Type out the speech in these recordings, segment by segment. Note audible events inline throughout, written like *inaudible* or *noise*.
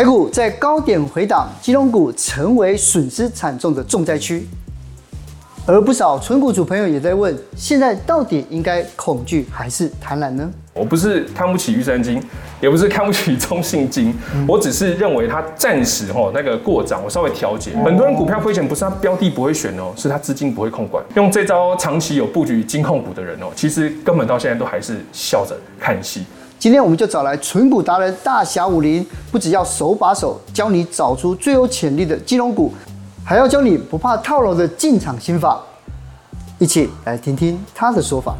台股在高点回档，金融股成为损失惨重的重灾区。而不少纯股主朋友也在问：现在到底应该恐惧还是贪婪呢？我不是看不起玉山金，也不是看不起中信金，嗯、我只是认为它暂时哈那个过涨，我稍微调节。很多人股票亏钱不是他标的不会选哦，是他资金不会控管。用这招长期有布局金控股的人哦，其实根本到现在都还是笑着看戏。今天我们就找来存股达人大侠武林，不只要手把手教你找出最有潜力的金融股。还要教你不怕套牢的进场心法，一起来听听他的说法。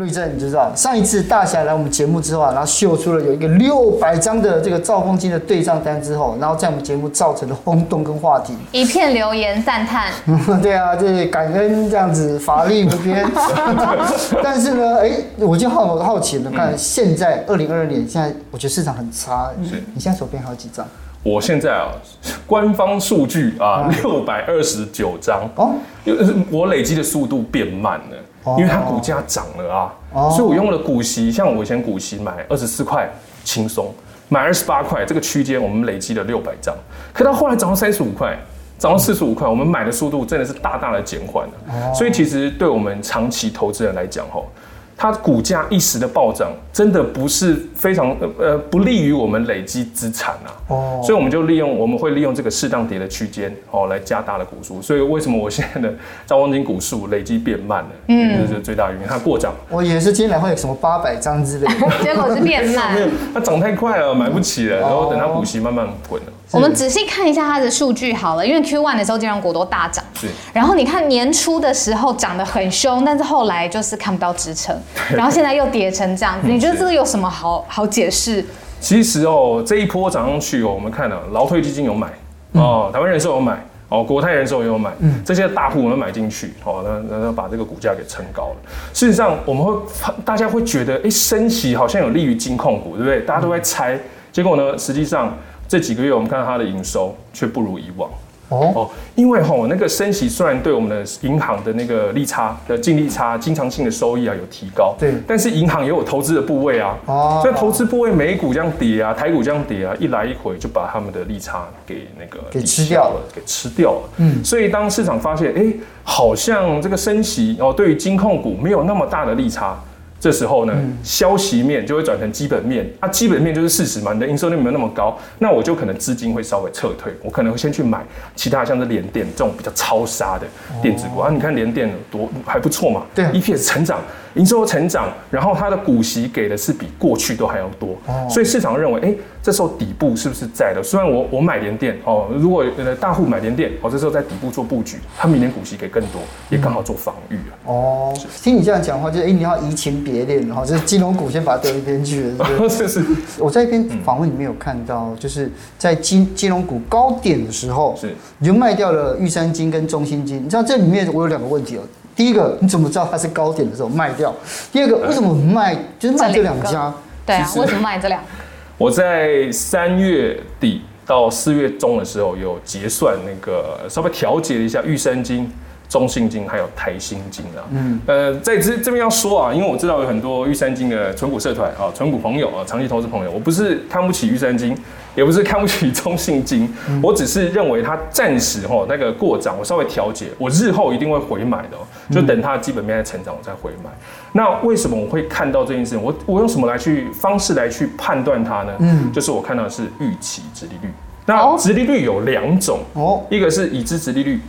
陆正，你知道上一次大侠来我们节目之后啊，然后秀出了有一个六百张的这个兆丰金的对账单之后，然后在我们节目造成了轰动跟话题，一片留言赞叹。*laughs* 对啊，就是感恩这样子法力无边。*laughs* 但是呢，哎，我就好好奇了，看现在二零二二年，现在我觉得市场很差。是你现在手边还有几张？我现在啊，官方数据啊，六百二十九张。哦，我累积的速度变慢了。因为它股价涨了啊，所以我用了股息，像我以前股息买二十四块轻松，买二十八块这个区间，我们累积了六百张，可到后来涨到三十五块，涨到四十五块，我们买的速度真的是大大的减缓了。所以其实对我们长期投资人来讲，吼。它股价一时的暴涨，真的不是非常呃不利于我们累积资产啊。哦，所以我们就利用我们会利用这个适当跌的区间哦来加大了股数。所以为什么我现在的兆光金股数累积变慢了？嗯，这是最大原因，它过涨。我以为是今天会有什么八百张之类的，结果是变慢。没有，它涨太快了，买不起了。然后等它股息慢慢滚了。我们仔细看一下它的数据好了，因为 Q1 的时候金融股都大涨。是。然后你看年初的时候涨得很凶，但是后来就是看不到支撑。*laughs* 然后现在又跌成这样，你觉得这个有什么好好解释？其实哦，这一波涨上去哦，我们看了劳退基金有买哦，台湾人寿有买哦，国泰人寿也有买，这些大户我们买进去哦，那那把这个股价给撑高了。事实上，我们会大家会觉得，哎，升息好像有利于金控股，对不对？大家都在猜，结果呢，实际上这几个月我们看到它的营收却不如以往。哦，因为吼那个升息虽然对我们的银行的那个利差的净利差、经常性的收益啊有提高，对，但是银行也有投资的部位啊，哦，所以投资部位美股这样跌啊，台股这样跌啊，一来一回就把他们的利差给那个给吃掉了，给吃掉了。嗯，所以当市场发现，哎，好像这个升息哦，对于金控股没有那么大的利差。这时候呢，消息面就会转成基本面。啊，基本面就是事实嘛，你的营收率没有那么高，那我就可能资金会稍微撤退，我可能会先去买其他像是联电这种比较超杀的电子股。啊，你看联电多还不错嘛，对，EPS 成长。营收成长，然后它的股息给的是比过去都还要多，哦、所以市场认为，哎，这时候底部是不是在了？虽然我我买联电哦，如果呃大户买联电哦，这时候在底部做布局，它明年股息给更多，也刚好做防御啊。哦，是。听你这样讲的话，就是哎，你要移情别恋，然后就是金融股先把它丢一边去了。是，*laughs* 是，是是。我在一篇访问里面有看到，就是在金金融股高点的时候，是你就卖掉了玉山金跟中心金。你知道这里面我有两个问题哦。第一个，你怎么知道它是高点的时候卖掉？第二个，为什么卖就是卖这两家？对啊，为什么卖这两？我在三月底到四月中的时候有结算那个稍微调节了一下玉山金。中信金还有台新金啊，嗯，呃，在这这边要说啊，因为我知道有很多玉山金的存股社团啊，存股朋友啊，长期投资朋友，我不是看不起玉山金，也不是看不起中信金，嗯、我只是认为它暂时哈那个过涨，我稍微调节，我日后一定会回买的，就等它基本面在成长，我再回买。嗯、那为什么我会看到这件事情？我我用什么来去方式来去判断它呢？嗯，就是我看到的是预期殖利率。那殖利率有两种哦，一个是已知殖利率。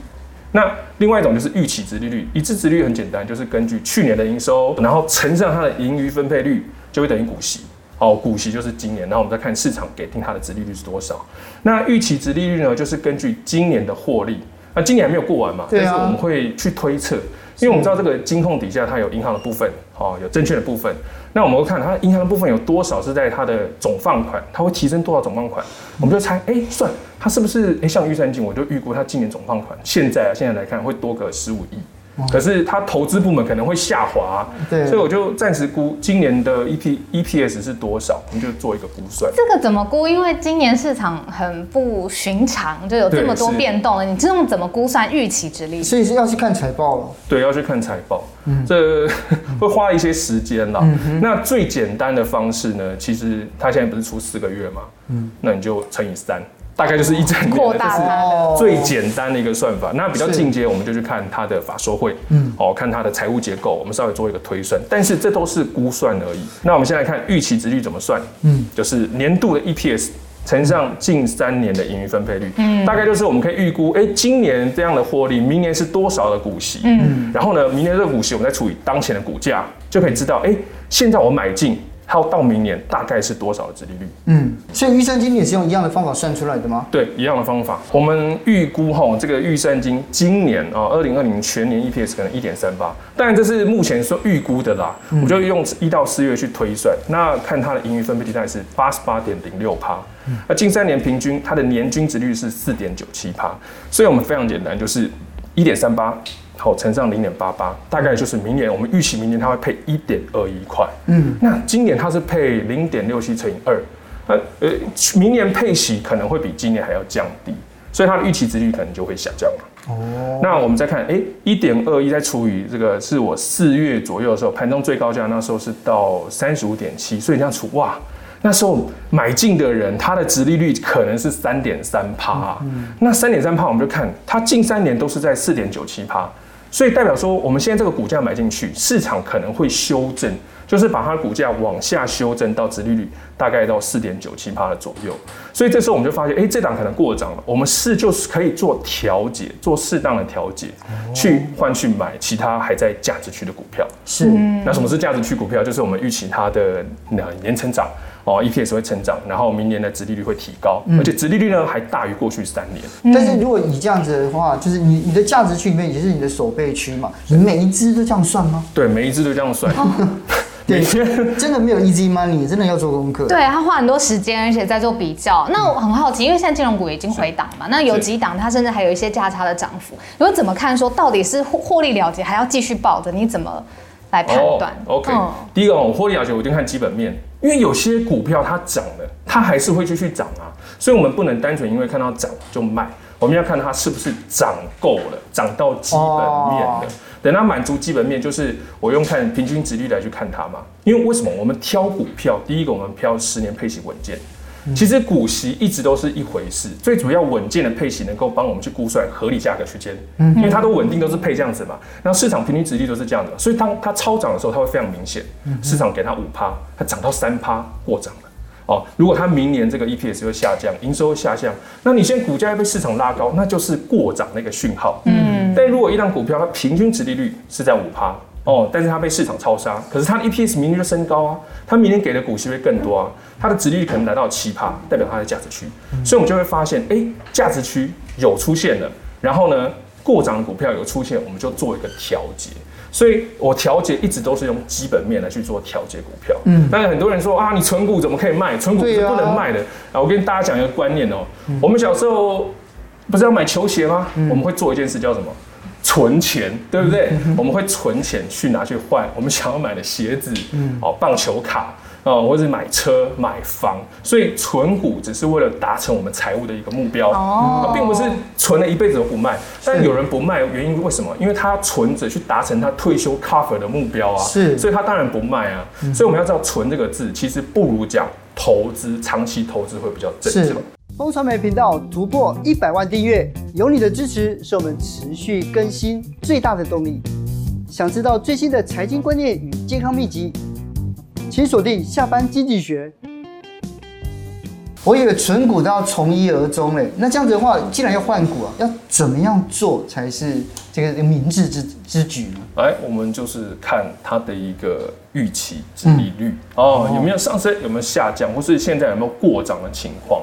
那另外一种就是预期值利率，一致值利率很简单，就是根据去年的营收，然后乘上它的盈余分配率，就会等于股息。哦，股息就是今年，然后我们再看市场给定它的值利率是多少。那预期值利率呢，就是根据今年的获利。那今年还没有过完嘛？但是我们会去推测，因为我们知道这个金控底下它有银行的部分，哦，有证券的部分。那我们会看它银行的部分有多少是在它的总放款，它会提升多少总放款，我们就猜，哎，算它是不是？哎，像预算金，我就预估它今年总放款，现在啊，现在来看会多个十五亿。可是它投资部门可能会下滑，对，所以我就暂时估今年的 E P E P S 是多少，我们就做一个估算。这个怎么估？因为今年市场很不寻常，就有这么多变动了。你这种怎么估算预期殖利率？所以是要去看财报了。对，要去看财报，嗯，这会花一些时间啦。嗯，那最简单的方式呢，其实它现在不是出四个月吗？嗯，那你就乘以三。大概就是一整年，扩大它，最简单的一个算法。那比较进阶，我们就去看它的法说会，嗯，哦，看它的财务结构，我们稍微做一个推算。但是这都是估算而已。那我们先来看预期值率怎么算，嗯，就是年度的 EPS 乘上近三年的盈余分配率，嗯，大概就是我们可以预估，哎，今年这样的获利，明年是多少的股息，嗯，然后呢，明年这个股息我们再除以当前的股价，就可以知道，哎，现在我买进。还有到明年大概是多少的殖利率？嗯，所以预算金也是用一样的方法算出来的吗？对，一样的方法。我们预估哈，这个预算金今年啊，二零二零全年 EPS 可能一点三八，当然这是目前说预估的啦。嗯、我就用一到四月去推算，那看它的盈余分配率大概是八十八点零六趴，那近三年平均它的年均殖利率是四点九七趴，所以我们非常简单，就是一点三八。好，乘上零点八八，大概就是明年我们预期明年它会配一点二一块。嗯，那今年它是配零点六七乘以二，那呃，明年配息可能会比今年还要降低，所以它的预期值率可能就会下降了。哦，那我们再看，哎，一点二一再除以这个，是我四月左右的时候盘中最高价，那时候是到三十五点七，所以这样除哇。那时候买进的人，他的值利率可能是三点三趴，那三点三趴，我们就看它近三年都是在四点九七趴，所以代表说我们现在这个股价买进去，市场可能会修正，就是把它的股价往下修正到殖利率大概到四点九七趴的左右，所以这时候我们就发现，哎，这档可能过涨了，我们是就是可以做调节，做适当的调节，去换去买其他还在价值区的股票。是，那什么是价值区股票？就是我们预期它的年成长。哦，EPS 会成长，然后明年的殖利率会提高，嗯、而且殖利率呢还大于过去三年。嗯、但是如果你这样子的话，就是你你的价值区里面也是你的守备区嘛，你每一只都这样算吗？对，每一只都这样算。*laughs* 哦、对，*laughs* 真的没有 easy money，真的要做功课。对，他花很多时间，而且在做比较。那我很好奇，因为现在金融股已经回档嘛，那有几档它甚至还有一些价差的涨幅，你会怎么看？说到底是获获利了结，还要继续抱着？你怎么来判断、oh,？OK，、嗯、第一个我获利了结，我一定看基本面。因为有些股票它涨了，它还是会继续涨啊，所以我们不能单纯因为看到涨就卖，我们要看它是不是涨够了，涨到基本面了。等它满足基本面，就是我用看平均值率来去看它嘛。因为为什么我们挑股票？第一个我们挑十年配息稳健。其实股息一直都是一回事，最主要稳健的配息能够帮我们去估算合理价格区间，因为它都稳定都是配这样子嘛。那市场平均值率都是这样的，所以当它超涨的时候，它会非常明显。市场给它五趴，它涨到三趴过涨了。哦，如果它明年这个 EPS 会下降，营收会下降，那你现在股价要被市场拉高，那就是过涨那个讯号。嗯，但如果一档股票它平均值利率是在五趴。哦，但是它被市场超杀，可是它的 EPS 明年就升高啊，它明年给的股息会更多啊，它的值利率可能达到七趴，代表它的价值区，所以我们就会发现，哎、欸，价值区有出现了，然后呢，过涨的股票有出现，我们就做一个调节，所以我调节一直都是用基本面来去做调节股票。嗯，但是很多人说啊，你存股怎么可以卖？存股是不能卖的啊！我跟大家讲一个观念哦、喔，嗯、我们小时候不是要买球鞋吗？嗯、我们会做一件事叫什么？存钱，对不对？嗯、我们会存钱去拿去换我们想要买的鞋子，嗯，哦，棒球卡，哦，或者是买车、买房。所以存股只是为了达成我们财务的一个目标，哦，并不是存了一辈子都不卖。但有人不卖，原因为什么？因为他存着去达成他退休 cover 的目标啊，是，所以他当然不卖啊。嗯、所以我们要知道“存”这个字，其实不如讲投资，长期投资会比较正确。风传媒频道突破一百万订阅，有你的支持是我们持续更新最大的动力。想知道最新的财经观念与健康秘籍，请锁定下班经济学。我以为存股都要从一而终嘞，那这样子的话，既然要换股啊，要怎么样做才是这个明智之举之举呢？哎，我们就是看它的一个。预期殖利率哦，有没有上升，有没有下降，或是现在有没有过涨的情况？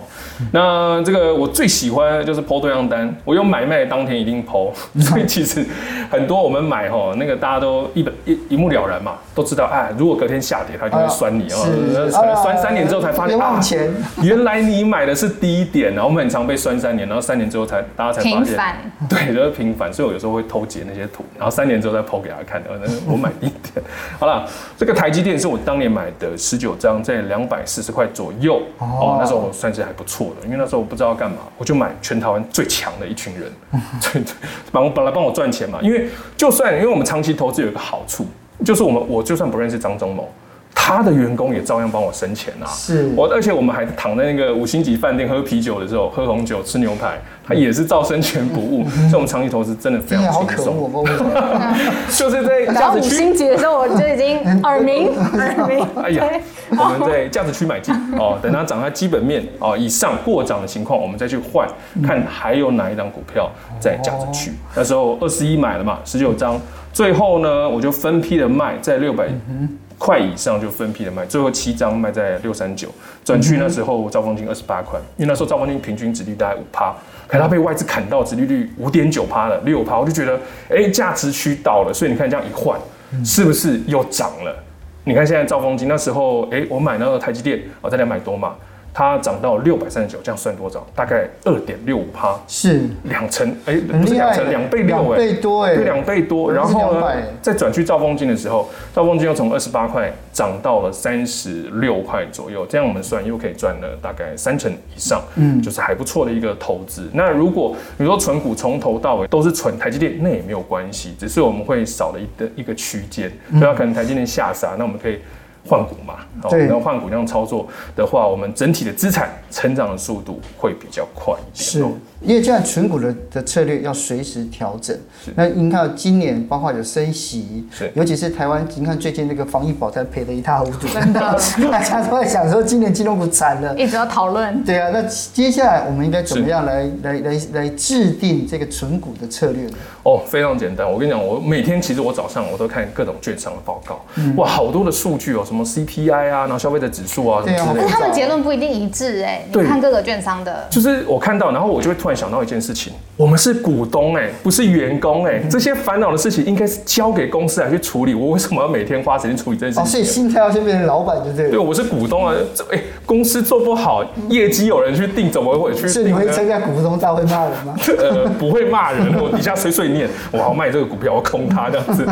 那这个我最喜欢的就是 PO 对账单，我有买卖当天一定 PO，*laughs* 所以其实很多我们买哈，那个大家都一本一一目了然嘛，都知道哎，如果隔天下跌，它就会酸你哦，可能酸三年之后才发现啊，原来你买的是低点，然后我们很常被酸三年，然后三年之后才大家才发现，对，就是频繁，所以我有时候会偷截那些图，然后三年之后再 PO 给他看的。我买低点。*laughs* 好了，这个台积电是我当年买的十九张，在两百四十块左右。哦，那时候我算是还不错的，因为那时候我不知道干嘛，我就买全台湾最强的一群人，*laughs* 帮我本来帮我赚钱嘛。因为就算因为我们长期投资有一个好处，就是我们我就算不认识张忠谋。他的员工也照样帮我生钱啊！是我，而且我们还躺在那个五星级饭店喝啤酒的时候，喝红酒吃牛排，他也是照生钱不误。所以我们长期投资真的非常轻松。*laughs* 就是在价值区五星级的时候，我就已经耳鸣耳鸣。哎呀，我们在价值区买进哦，等它涨在基本面哦以上过涨的情况，我们再去换，看还有哪一档股票在价值区。那时候二十一买了嘛，十九张，最后呢我就分批的卖在六百。块以上就分批的卖，最后七张卖在六三九，转去那时候兆丰金二十八块，因为那时候兆丰金平均殖利率大概五趴，可是它被外资砍到值利率五点九趴了，六趴，我就觉得哎价值区到了，所以你看这样一换，是不是又涨了？你看现在兆丰金那时候，哎我买那个台积电，我在两百多嘛。它涨到六百三十九，这样算多少？大概二点六五趴，是两成，哎、欸，不是两成，两倍六，哎，两倍多，哎，对，两倍多。然后呢，再转去兆丰金的时候，兆丰金又从二十八块涨到了三十六块左右，这样我们算又可以赚了大概三成以上，嗯，就是还不错的一个投资。那如果比如说存股从头到尾都是存台积电，那也没有关系，只是我们会少了一个一个区间，对啊，可能台积电下杀，那我们可以。换股嘛，哦，然后换股那样操作的话，我们整体的资产成长的速度会比较快一点。是，因为这样存股的的策略要随时调整。那您看今年包括有升息，尤其是台湾，您看最近那个防疫保单赔得一塌糊涂，真的，*laughs* 大家都在想说今年金融股惨了，一直要讨论。对啊，那接下来我们应该怎么样来来来来制定这个存股的策略呢？哦，非常简单。我跟你讲，我每天其实我早上我都看各种券商的报告，嗯、哇，好多的数据哦，什么 CPI 啊，然后消费者指数啊，什么之类的。但他们结论不一定一致哎。对，你看各个券商的。就是我看到，然后我就会突然想到一件事情：我们是股东哎，不是员工哎，这些烦恼的事情应该是交给公司来去处理。我为什么要每天花时间处理这件事情？哦，所以心态要先变成老板就这个。对，我是股东啊，哎，公司做不好，业绩有人去定，怎么会去定？是你会参加股东大会骂人吗？呃，不会骂人，我底下碎碎念，我要卖这个。股票我空它这样子，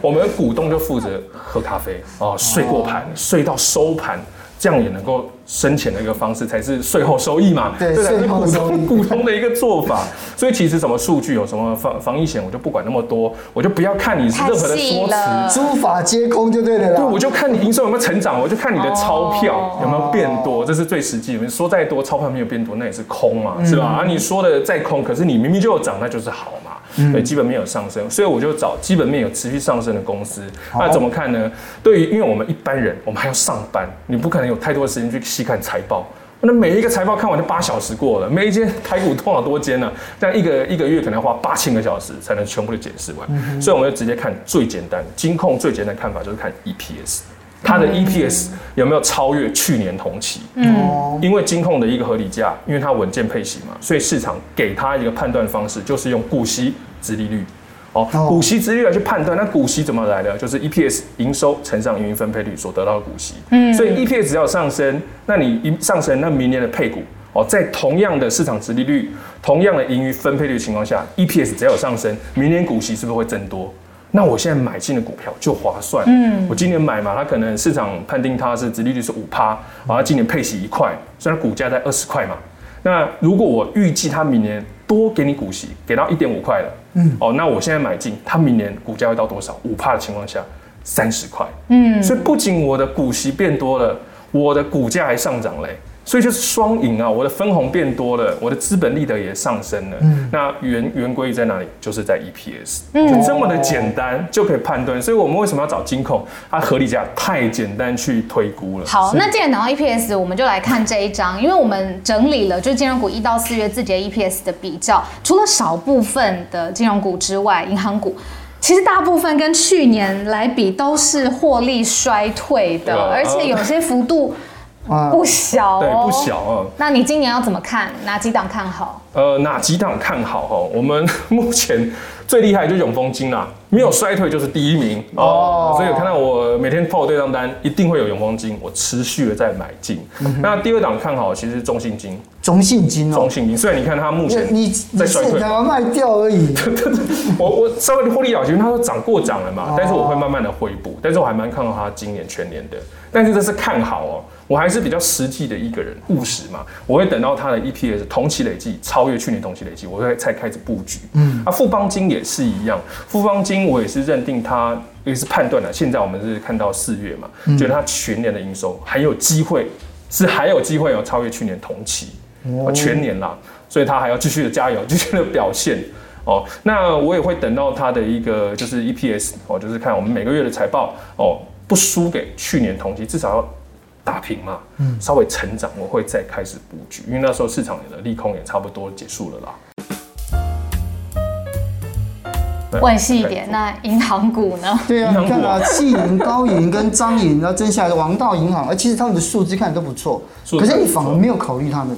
我们股东就负责喝咖啡哦，睡过盘，睡到收盘，这样也能够生钱的一个方式，才是税后收益嘛。对，这才是股通股 *laughs* 通的一个做法。所以其实什么数据有什么防防疫险，我就不管那么多，我就不要看你是任何的说辞，诸法皆空就对了啦。对，我就看你营收有没有成长，我就看你的钞票有没有变多，这是最实际的。你说再多钞票没有变多，那也是空嘛，是吧？啊，你说的再空，可是你明明就有涨，那就是好嘛。对，基本面有上升，所以我就找基本面有持续上升的公司。那怎么看呢？对于，因为我们一般人，我们还要上班，你不可能有太多的时间去细看财报。那每一个财报看完就八小时过了，每一间台股多少多间呢？这样一个一个月可能要花八千个小时才能全部的解释完。所以我们就直接看最简单，金控最简单的看法就是看 EPS。它的 EPS 有没有超越去年同期？嗯，因为金控的一个合理价，因为它稳健配息嘛，所以市场给它一个判断方式，就是用股息殖利率。哦，股息殖利率来去判断，那股息怎么来的？就是 EPS 营收乘上盈余分配率所得到的股息。嗯，所以 EPS 只要上升，那你一上升，那明年的配股哦，在同样的市场殖利率、同样的盈余分配率的情况下，EPS 只要有上升，明年股息是不是会增多？那我现在买进的股票就划算。嗯，我今年买嘛，它可能市场判定它是殖利率是五趴，然后今年配息一块，虽然股价在二十块嘛。那如果我预计它明年多给你股息，给到一点五块了，嗯，哦，那我现在买进，它明年股价会到多少？五趴的情况下，三十块。嗯，所以不仅我的股息变多了，我的股价还上涨嘞。所以就是双赢啊！我的分红变多了，我的资本利得也上升了。嗯，那原原规在哪里？就是在 EPS，嗯，就这么的简单就可以判断。所以我们为什么要找金控？它合理价太简单去推估了。好，那既然讲到 EPS，我们就来看这一张，因为我们整理了就是金融股一到四月自己的 EPS 的比较，除了少部分的金融股之外，银行股其实大部分跟去年来比都是获利衰退的，而且有些幅度。不小、哦，对，不小啊。那你今年要怎么看？哪几档看好？呃，哪几档看好？哈，我们 *laughs* 目前最厉害就是永丰金啦。没有衰退就是第一名哦。所以有看到我每天 PO 对账单，一定会有永丰金，我持续的在买进。嗯、那第二档看好其实是中信金。中信金哦，中信金，虽然你看它目前你在衰退，才卖掉而已。*laughs* 我我稍微获利了结，因为它都涨过涨了嘛，哦、但是我会慢慢的回补，但是我还蛮看好它今年全年的。但是这是看好哦，我还是比较实际的一个人，务实嘛。我会等到它的 EPS 同期累计超越去年同期累计，我会才开始布局。嗯，啊，富邦金也是一样，富邦金我也是认定它，也是判断了。现在我们是看到四月嘛，嗯、觉得它全年的营收还有机会，是还有机会有超越去年同期。哦，全年啦，所以他还要继续的加油，继续的表现哦。那我也会等到他的一个就是 EPS 哦，就是看我们每个月的财报哦，不输给去年同期，至少要打平嘛，嗯，稍微成长，我会再开始布局，因为那时候市场的利空也差不多结束了啦。问细一点，那银行股呢？对啊，你看啊，气银、高银跟彰银，然后增下来的王道银行，而其实他们的数字看的都不错，可是你反而没有考虑他们。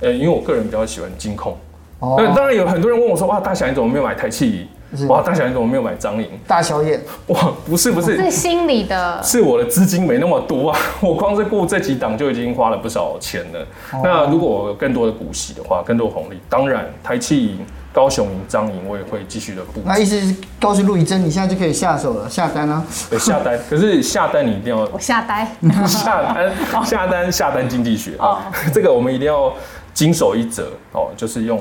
呃，因为我个人比较喜欢金控，哦，当然有很多人问我说，哇，大侠你怎么没有买台企？哇，大小眼怎么没有买彰银？大小眼，哇，不是不是，是心里的，是我的资金没那么多啊，我光是顾这几档就已经花了不少钱了。那如果我有更多的股息的话，更多红利，当然台企银、高雄银、彰银我也会继续的布。那意思是告诉陆怡真，你现在就可以下手了，下单啊？对，下单，可是下单你一定要我下单，*laughs* 下单下单下单经济学啊，*laughs* 这个我们一定要。经手一折哦，就是用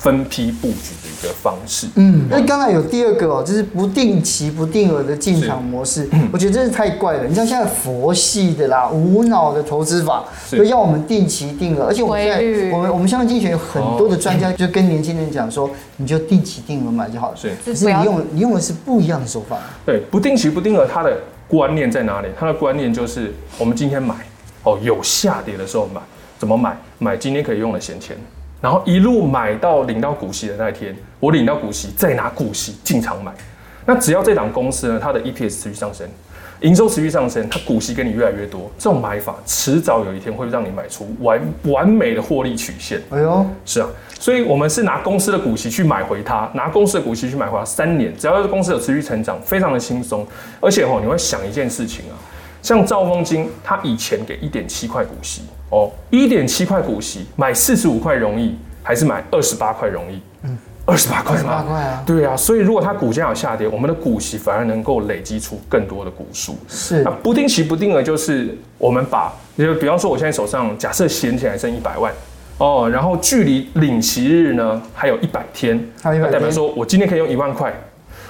分批布局的一个方式。嗯，那刚才有第二个哦，就是不定期不定额的进场模式。我觉得真是太怪了。你像现在佛系的啦，无脑的投资法，就是要我们定期定额。而且我们现在我们我们相关经济学有很多的专家就跟年轻人讲说，你就定期定额买就好了。是，可是你用你用的是不一样的手法。对，不定期不定额，它的观念在哪里？它的观念就是，我们今天买哦，有下跌的时候买。怎么买？买今天可以用的闲钱，然后一路买到领到股息的那一天，我领到股息再拿股息进场买。那只要这档公司呢，它的 EPS 持续上升，营收持续上升，它股息给你越来越多，这种买法迟早有一天会让你买出完完美的获利曲线。哎呦，是啊，所以我们是拿公司的股息去买回它，拿公司的股息去买回它，三年只要是公司有持续成长，非常的轻松。而且哦，你会想一件事情啊。像兆丰金，它以前给一点七块股息哦，一点七块股息买四十五块容易，还是买二十八块容易？嗯，二十八块，二十八块啊，对啊，所以如果它股价有下跌，我们的股息反而能够累积出更多的股数。是，那不定期不定额就是我们把，就比方说我现在手上假设闲钱还剩一百万哦，然后距离领息日呢还有一百天，那代表说我今天可以用一万块。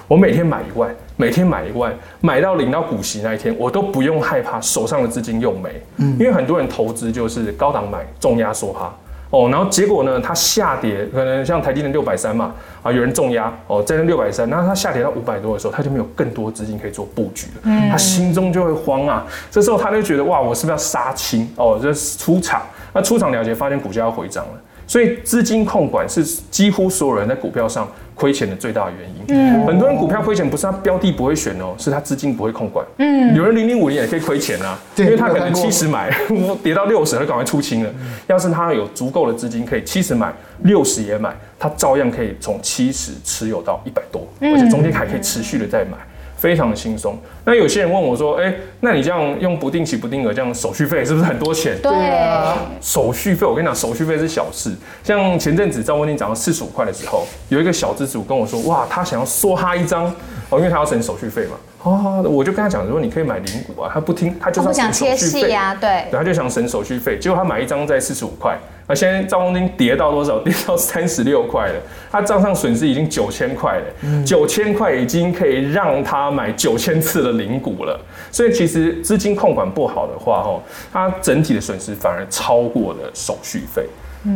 我每天买一万，每天买一万，买到领到股息那一天，我都不用害怕手上的资金用没。嗯，因为很多人投资就是高档买，重压缩哈。哦，然后结果呢，它下跌，可能像台积电六百三嘛，啊，有人重压哦，在那六百三，那它下跌到五百多的时候，他就没有更多资金可以做布局了。嗯，他心中就会慌啊，这时候他就觉得哇，我是不是要杀青哦，就出场。那出场了结，发现股价要回涨了。所以资金控管是几乎所有人在股票上亏钱的最大的原因。嗯，很多人股票亏钱不是他标的不会选哦，是他资金不会控管。嗯，有人零零五零也可以亏钱啊，因为他可能七十买，*laughs* 跌到六十，他赶快出清了。要是他有足够的资金，可以七十买，六十也买，他照样可以从七十持有到一百多，而且中间还可以持续的再买。非常的轻松。那有些人问我说：“哎、欸，那你这样用不定期不定额，这样手续费是不是很多钱？”对啊，手续费我跟你讲，手续费是小事。像前阵子赵文定涨到四十五块的时候，有一个小资主跟我说：“哇，他想要梭哈一张哦，因为他要省手续费嘛。”哦，我就跟他讲说：“你可以买零股啊。”他不听，他就是想切细呀，对，对，他就想省手续费。结果他买一张在四十五块。那现在兆丰金跌到多少？*laughs* 跌到三十六块了，他账上损失已经九千块了，九千块已经可以让他买九千次的零股了。所以其实资金控管不好的话，哈，它整体的损失反而超过了手续费。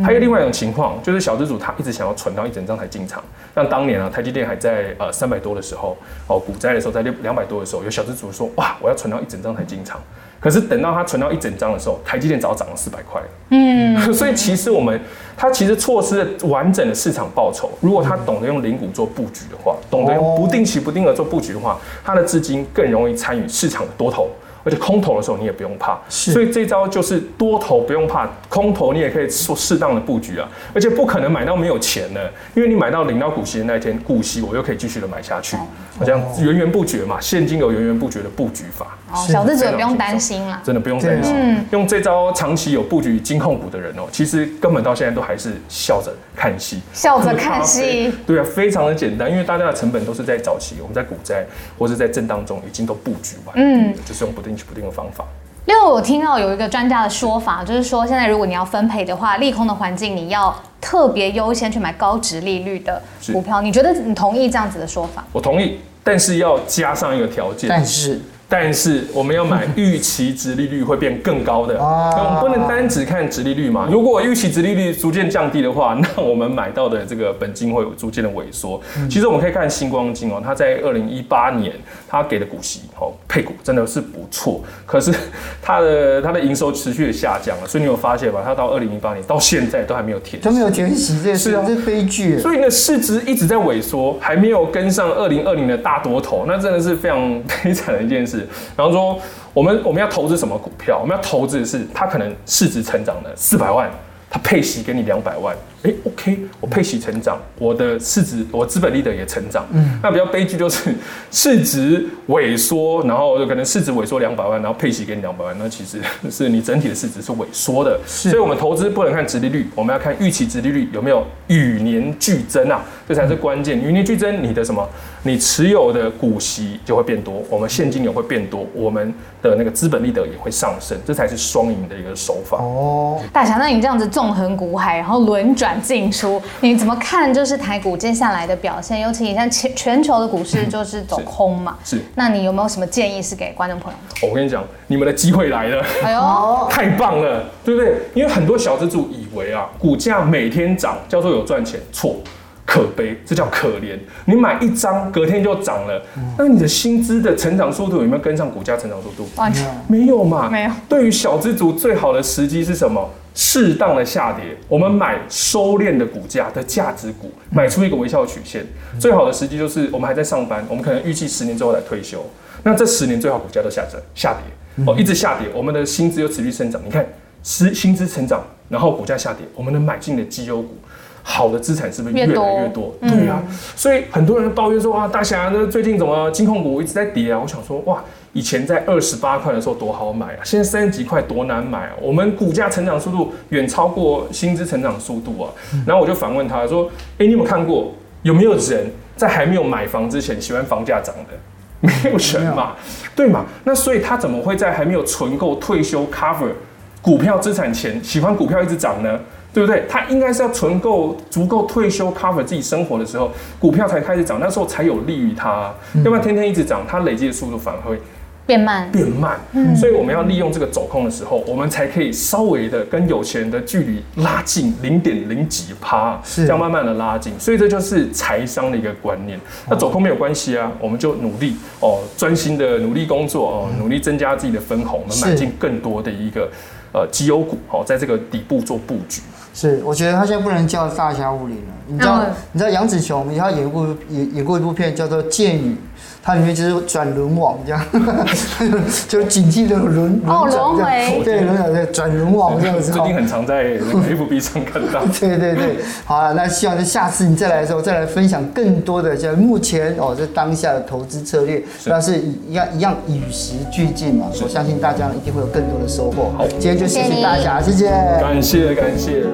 还有另外一种情况，就是小资主他一直想要存到一整张才进场。像当年啊，台积电还在呃三百多的时候，哦股灾的时候，在六两百多的时候，有小资主说哇，我要存到一整张才进场。可是等到它存到一整张的时候，台积电早涨了四百块。嗯，*laughs* 所以其实我们它其实错失了完整的市场报酬。如果他懂得用零股做布局的话，懂得用不定期不定额做布局的话，他的资金更容易参与市场的多头。而且空头的时候你也不用怕。所以这招就是多头不用怕，空头你也可以做适当的布局啊。而且不可能买到没有钱的，因为你买到领到股息的那一天，股息我又可以继续的买下去，好像源源不绝嘛，现金有源源不绝的布局法。哦，小资者不用担心啦，真的不用担心。嗯，用这招长期有布局金控股的人哦，其实根本到现在都还是笑着看戏，笑着看戏。对啊，非常的简单，因为大家的成本都是在早期，我们在股灾或者在震荡中已经都布局完，嗯，就是用不定期不定的方法。另外，我听到有一个专家的说法，就是说现在如果你要分配的话，利空的环境你要特别优先去买高值利率的股票。你觉得你同意这样子的说法？我同意，但是要加上一个条件。但是。但是我们要买预期值利率会变更高的，我们不能单只看值利率嘛。如果预期值利率逐渐降低的话，那我们买到的这个本金会有逐渐的萎缩。其实我们可以看星光金哦，它在二零一八年它给的股息哦配股真的是不错，可是它的它的营收持续的下降了，所以你有发现吧？它到二零零八年到现在都还没有填，都没有填息，这是是悲剧。所以呢，市值一直在萎缩，还没有跟上二零二零的大多头，那真的是非常 *laughs* 悲惨的一件事。然后说，我们我们要投资什么股票？我们要投资的是它可能市值成长的四百万，它配息给你两百万。哎，OK，我配息成长，我的市值，我资本利得也成长。嗯，那比较悲剧就是 *laughs* 市值萎缩，然后就可能市值萎缩两百万，然后配息给你两百万，那其实 *laughs* 是你整体的市值是萎缩的。是，所以我们投资不能看殖利率，我们要看预期殖利率有没有与年俱增啊，这才是关键。与年俱增，你的什么？你持有的股息就会变多，我们现金流会变多，我们的那个资本利得也会上升，这才是双赢的一个手法。哦，大侠，那你这样子纵横股海，然后轮转。进出，你怎么看？就是台股接下来的表现，尤其你看全全球的股市就是走空嘛。是，那你有没有什么建议是给观众朋友？我跟你讲，你们的机会来了，哎呦，太棒了，对不对？因为很多小资主以为啊，股价每天涨叫做有赚钱，错，可悲，这叫可怜。你买一张，隔天就涨了，那你的薪资的成长速度有没有跟上股价成长速度？完全没有嘛，没有。对于小资主最好的时机是什么？适当的下跌，我们买收敛的股价的价值股，买出一个微笑曲线。最好的时机就是我们还在上班，我们可能预计十年之后来退休。那这十年最好股价都下折，下跌哦，一直下跌，我们的薪资又持续生长。你看，薪薪资成长，然后股价下跌，我们能买进的绩优股，好的资产是不是越来越多？对啊，所以很多人抱怨说啊，大侠，那最近怎么金控股一直在跌啊？我想说，哇。以前在二十八块的时候多好买啊，现在三十几块多难买啊。我们股价成长速度远超过薪资成长速度啊。然后我就反问他说：“哎，你有没有看过有没有人在还没有买房之前喜欢房价涨的？没有人嘛，对嘛？那所以他怎么会在还没有存够退休 cover 股票资产前喜欢股票一直涨呢？对不对？他应该是要存够足够退休 cover 自己生活的时候，股票才开始涨，那时候才有利于他。要不然天天一直涨，它累积的速度反而会。”变慢，变慢，嗯，所以我们要利用这个走空的时候，我们才可以稍微的跟有钱人的距离拉近零点零几趴，是这样慢慢的拉近。所以这就是财商的一个观念。那走空没有关系啊，我们就努力哦，专心的努力工作哦，努力增加自己的分红，我们买进更多的一个呃绩优股哦，在这个底部做布局。是，我觉得他现在不能叫大侠武林了。你知道，嗯、你知道杨紫琼，他演过演演过一部片叫做《剑雨》。它里面就是转轮网这样，*laughs* 就警惕的轮哦轮回，对轮回对转轮网这样子。最近很常在 *laughs* FB 上看到。对对对，好了，那希望在下次你再来的时候，再来分享更多的像目前哦这当下的投资策略，那是一样一样与时俱进嘛。我相信大家一定会有更多的收获。好，今天就谢谢大家，谢谢，感谢感谢。